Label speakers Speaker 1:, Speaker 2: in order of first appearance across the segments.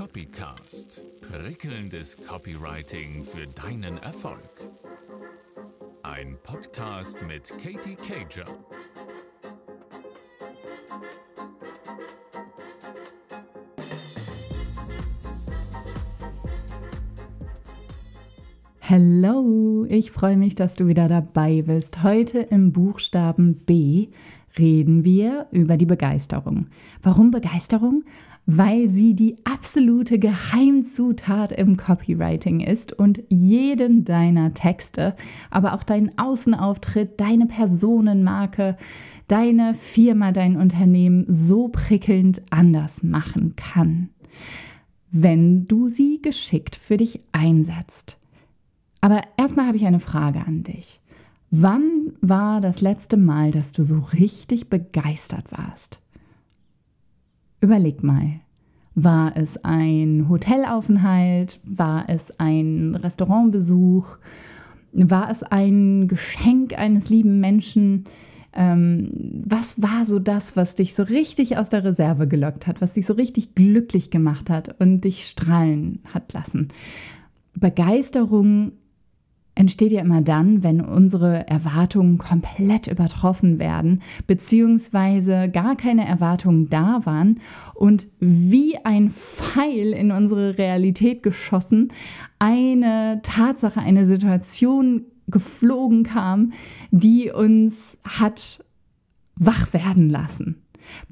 Speaker 1: Copycast. Prickelndes Copywriting für deinen Erfolg. Ein Podcast mit Katie Cager.
Speaker 2: Hallo, ich freue mich, dass du wieder dabei bist. Heute im Buchstaben B reden wir über die Begeisterung. Warum Begeisterung? Weil sie die absolute Geheimzutat im Copywriting ist und jeden deiner Texte, aber auch deinen Außenauftritt, deine Personenmarke, deine Firma, dein Unternehmen so prickelnd anders machen kann, wenn du sie geschickt für dich einsetzt. Aber erstmal habe ich eine Frage an dich. Wann war das letzte Mal, dass du so richtig begeistert warst? Überleg mal. War es ein Hotelaufenthalt? War es ein Restaurantbesuch? War es ein Geschenk eines lieben Menschen? Ähm, was war so das, was dich so richtig aus der Reserve gelockt hat, was dich so richtig glücklich gemacht hat und dich strahlen hat lassen? Begeisterung entsteht ja immer dann, wenn unsere Erwartungen komplett übertroffen werden, beziehungsweise gar keine Erwartungen da waren und wie ein Pfeil in unsere Realität geschossen eine Tatsache, eine Situation geflogen kam, die uns hat wach werden lassen.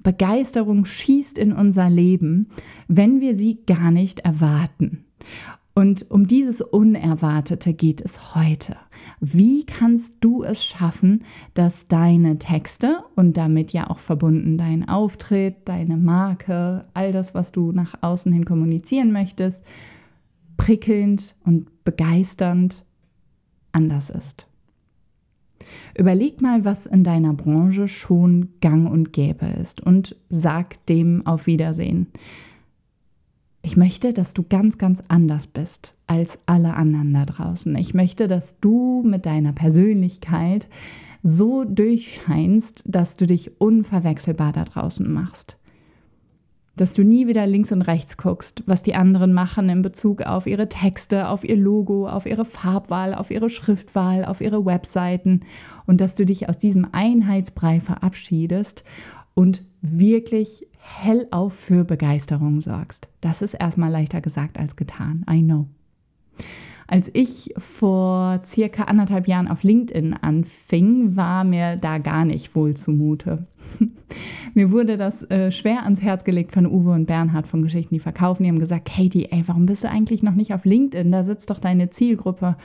Speaker 2: Begeisterung schießt in unser Leben, wenn wir sie gar nicht erwarten. Und um dieses Unerwartete geht es heute. Wie kannst du es schaffen, dass deine Texte und damit ja auch verbunden dein Auftritt, deine Marke, all das, was du nach außen hin kommunizieren möchtest, prickelnd und begeisternd anders ist? Überleg mal, was in deiner Branche schon gang und gäbe ist und sag dem auf Wiedersehen. Ich möchte, dass du ganz, ganz anders bist als alle anderen da draußen. Ich möchte, dass du mit deiner Persönlichkeit so durchscheinst, dass du dich unverwechselbar da draußen machst. Dass du nie wieder links und rechts guckst, was die anderen machen in Bezug auf ihre Texte, auf ihr Logo, auf ihre Farbwahl, auf ihre Schriftwahl, auf ihre Webseiten und dass du dich aus diesem Einheitsbrei verabschiedest und wirklich hellauf für Begeisterung sorgst. Das ist erstmal leichter gesagt als getan. I know. Als ich vor circa anderthalb Jahren auf LinkedIn anfing, war mir da gar nicht wohl zumute. mir wurde das äh, schwer ans Herz gelegt von Uwe und Bernhard von Geschichten, die verkaufen. Die haben gesagt, Katie, ey, warum bist du eigentlich noch nicht auf LinkedIn? Da sitzt doch deine Zielgruppe.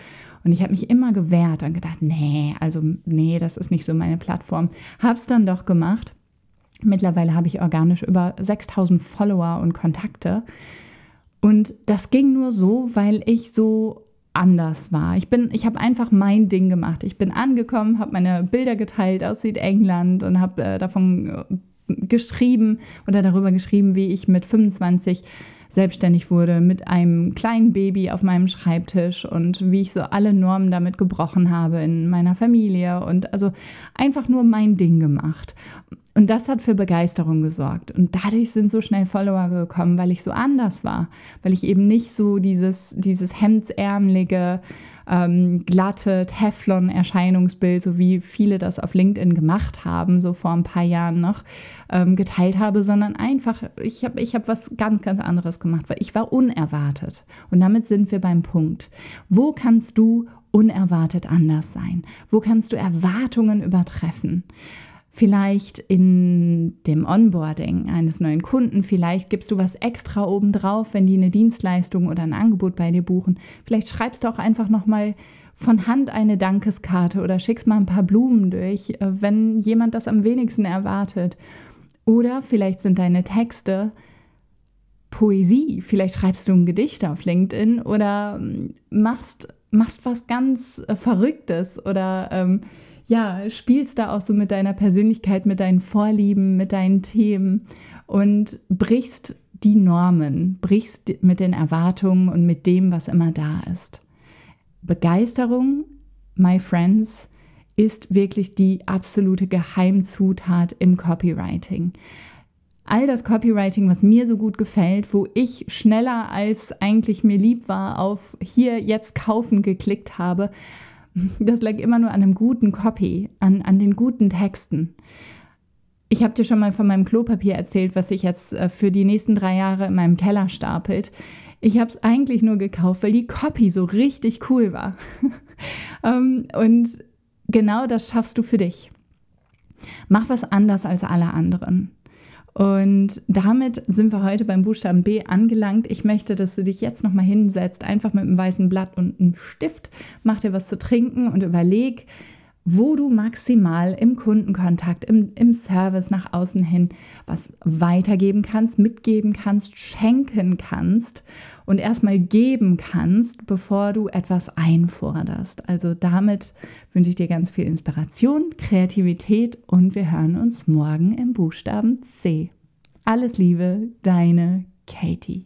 Speaker 2: Und ich habe mich immer gewehrt und gedacht, nee, also nee, das ist nicht so meine Plattform. Hab's dann doch gemacht Mittlerweile habe ich organisch über 6000 Follower und Kontakte. Und das ging nur so, weil ich so anders war. Ich ich habe einfach mein Ding gemacht. Ich bin angekommen, habe meine Bilder geteilt aus Südengland und habe äh, davon äh, geschrieben oder darüber geschrieben, wie ich mit 25 selbstständig wurde mit einem kleinen Baby auf meinem Schreibtisch und wie ich so alle Normen damit gebrochen habe in meiner Familie und also einfach nur mein Ding gemacht. Und das hat für Begeisterung gesorgt. Und dadurch sind so schnell Follower gekommen, weil ich so anders war. Weil ich eben nicht so dieses, dieses hemdsärmelige, ähm, glatte Teflon-Erscheinungsbild, so wie viele das auf LinkedIn gemacht haben, so vor ein paar Jahren noch, ähm, geteilt habe, sondern einfach, ich habe ich hab was ganz, ganz anderes gemacht, weil ich war unerwartet. Und damit sind wir beim Punkt. Wo kannst du unerwartet anders sein? Wo kannst du Erwartungen übertreffen? Vielleicht in dem Onboarding eines neuen Kunden, vielleicht gibst du was extra obendrauf, wenn die eine Dienstleistung oder ein Angebot bei dir buchen. Vielleicht schreibst du auch einfach nochmal von Hand eine Dankeskarte oder schickst mal ein paar Blumen durch, äh, wenn jemand das am wenigsten erwartet. Oder vielleicht sind deine Texte Poesie, vielleicht schreibst du ein Gedicht auf LinkedIn oder ähm, machst, machst was ganz äh, Verrücktes oder ähm, ja, spielst da auch so mit deiner Persönlichkeit, mit deinen Vorlieben, mit deinen Themen und brichst die Normen, brichst mit den Erwartungen und mit dem, was immer da ist. Begeisterung, my friends, ist wirklich die absolute Geheimzutat im Copywriting. all das Copywriting, was mir so gut gefällt, wo ich schneller als eigentlich mir lieb war, auf hier jetzt kaufen geklickt habe, das lag immer nur an einem guten Copy, an, an den guten Texten. Ich habe dir schon mal von meinem Klopapier erzählt, was sich jetzt äh, für die nächsten drei Jahre in meinem Keller stapelt. Ich habe es eigentlich nur gekauft, weil die Copy so richtig cool war. Ähm, und genau das schaffst du für dich. Mach was anders als alle anderen. Und damit sind wir heute beim Buchstaben B angelangt. Ich möchte, dass du dich jetzt nochmal hinsetzt, einfach mit einem weißen Blatt und einem Stift, mach dir was zu trinken und überleg, wo du maximal im Kundenkontakt, im, im Service nach außen hin was weitergeben kannst, mitgeben kannst, schenken kannst und erstmal geben kannst, bevor du etwas einforderst. Also damit wünsche ich dir ganz viel Inspiration, Kreativität und wir hören uns morgen im Buchstaben C. Alles Liebe, deine Katie.